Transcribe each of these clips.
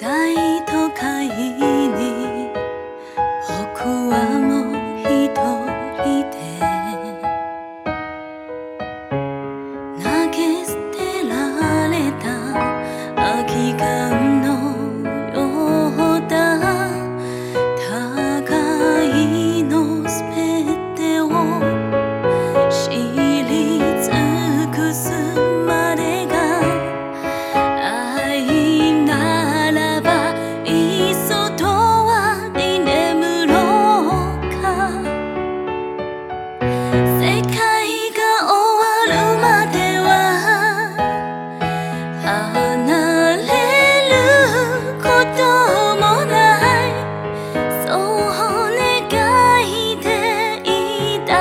大都会に僕はもう一人で投げ捨てられた秋が離れることもない。そう願いていた。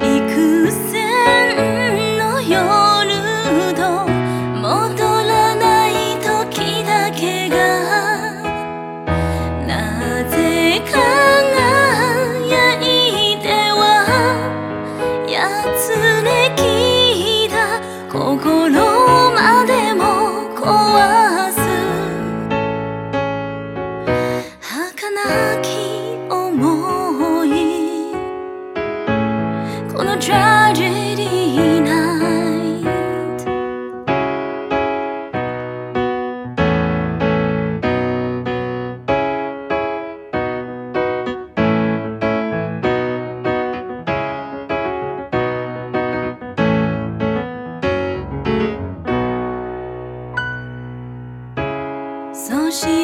幾千の夜と戻らない時だけがなぜ輝いてはやつれきだ。心儚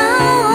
Oh.